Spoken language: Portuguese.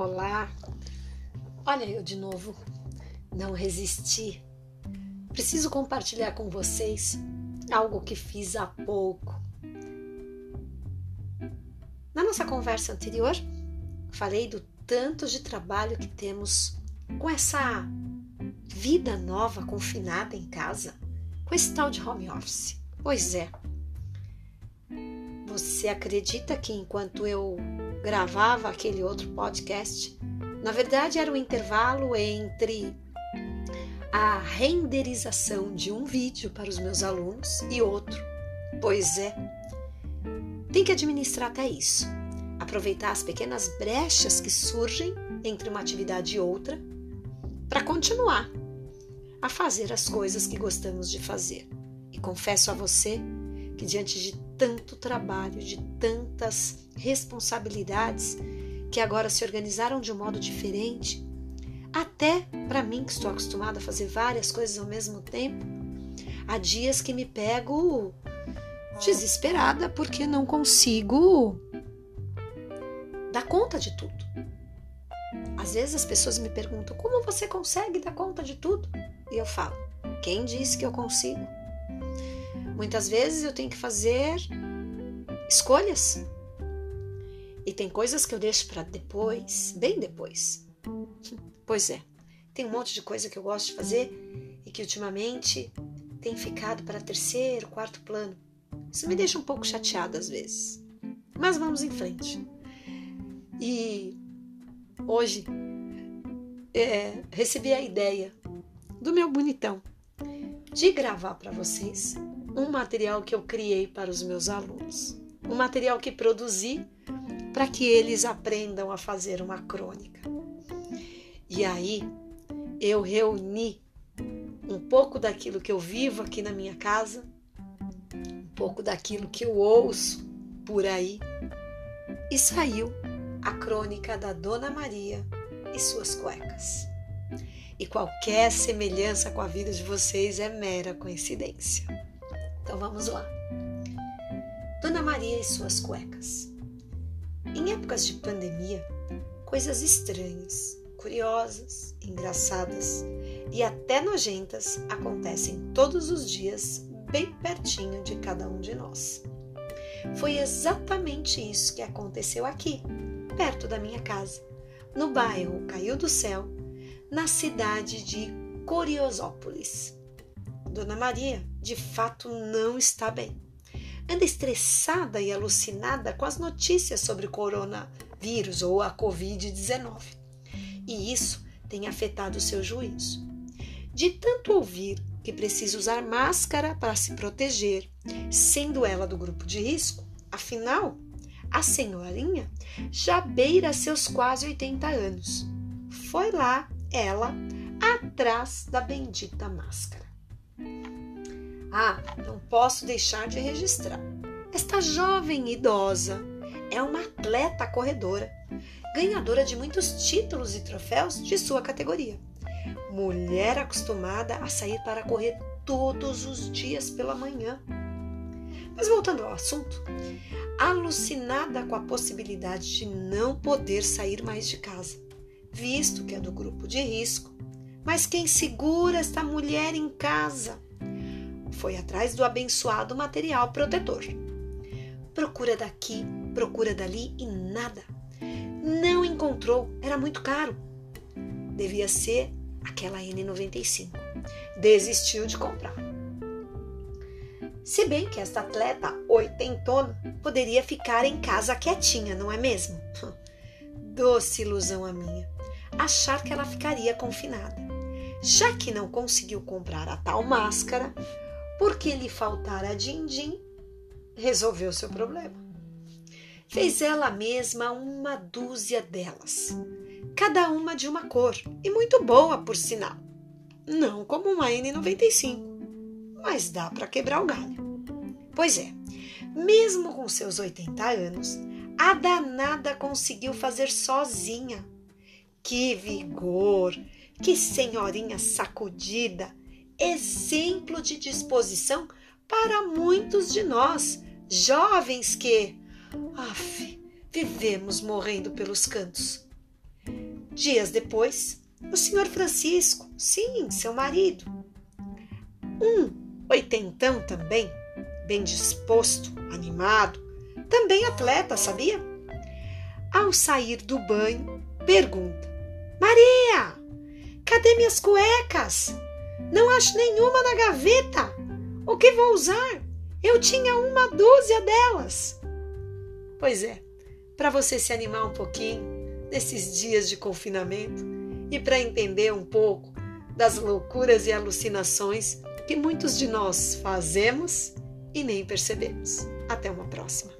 Olá, olha eu de novo. Não resisti. Preciso compartilhar com vocês algo que fiz há pouco. Na nossa conversa anterior, falei do tanto de trabalho que temos com essa vida nova confinada em casa, com esse tal de home office. Pois é. Você acredita que enquanto eu gravava aquele outro podcast, na verdade era o um intervalo entre a renderização de um vídeo para os meus alunos e outro. Pois é, tem que administrar até isso. Aproveitar as pequenas brechas que surgem entre uma atividade e outra para continuar a fazer as coisas que gostamos de fazer. E confesso a você que diante de tanto trabalho, de tantas responsabilidades que agora se organizaram de um modo diferente, até para mim que estou acostumada a fazer várias coisas ao mesmo tempo, há dias que me pego desesperada porque não consigo dar conta de tudo. Às vezes as pessoas me perguntam: como você consegue dar conta de tudo? E eu falo: quem disse que eu consigo? Muitas vezes eu tenho que fazer escolhas. E tem coisas que eu deixo para depois, bem depois. Pois é, tem um monte de coisa que eu gosto de fazer e que ultimamente tem ficado para terceiro, quarto plano. Isso me deixa um pouco chateada às vezes. Mas vamos em frente. E hoje é, recebi a ideia do meu bonitão de gravar para vocês um material que eu criei para os meus alunos, um material que produzi para que eles aprendam a fazer uma crônica. E aí eu reuni um pouco daquilo que eu vivo aqui na minha casa, um pouco daquilo que eu ouço por aí, e saiu a crônica da Dona Maria e suas cuecas. E qualquer semelhança com a vida de vocês é mera coincidência. Então vamos lá. Dona Maria e suas cuecas. Em épocas de pandemia, coisas estranhas, curiosas, engraçadas e até nojentas acontecem todos os dias, bem pertinho de cada um de nós. Foi exatamente isso que aconteceu aqui, perto da minha casa, no bairro Caiu do Céu, na cidade de Coriosópolis. Dona Maria, de fato, não está bem. Anda estressada e alucinada com as notícias sobre o coronavírus ou a Covid-19. E isso tem afetado o seu juízo. De tanto ouvir que precisa usar máscara para se proteger, sendo ela do grupo de risco, afinal, a senhorinha já beira seus quase 80 anos. Foi lá, ela, atrás da bendita máscara. Ah, não posso deixar de registrar. Esta jovem idosa é uma atleta corredora, ganhadora de muitos títulos e troféus de sua categoria. Mulher acostumada a sair para correr todos os dias pela manhã. Mas voltando ao assunto, alucinada com a possibilidade de não poder sair mais de casa, visto que é do grupo de risco. Mas quem segura esta mulher em casa? Foi atrás do abençoado material protetor. Procura daqui, procura dali e nada. Não encontrou, era muito caro. Devia ser aquela N95. Desistiu de comprar. Se bem que esta atleta oitentona poderia ficar em casa quietinha, não é mesmo? Doce ilusão a minha, achar que ela ficaria confinada. Já que não conseguiu comprar a tal máscara, porque lhe faltara din-din, resolveu seu problema. Fez ela mesma uma dúzia delas, cada uma de uma cor e muito boa, por sinal. Não como uma N95, mas dá para quebrar o galho. Pois é, mesmo com seus 80 anos, a danada conseguiu fazer sozinha. Que vigor! Que senhorinha sacudida! exemplo de disposição para muitos de nós, jovens que, af, vivemos morrendo pelos cantos. Dias depois, o senhor Francisco, sim, seu marido, um oitentão também, bem disposto, animado, também atleta, sabia? Ao sair do banho, pergunta: Maria, cadê minhas cuecas? Não acho nenhuma na gaveta. O que vou usar? Eu tinha uma dúzia delas. Pois é, para você se animar um pouquinho nesses dias de confinamento e para entender um pouco das loucuras e alucinações que muitos de nós fazemos e nem percebemos. Até uma próxima.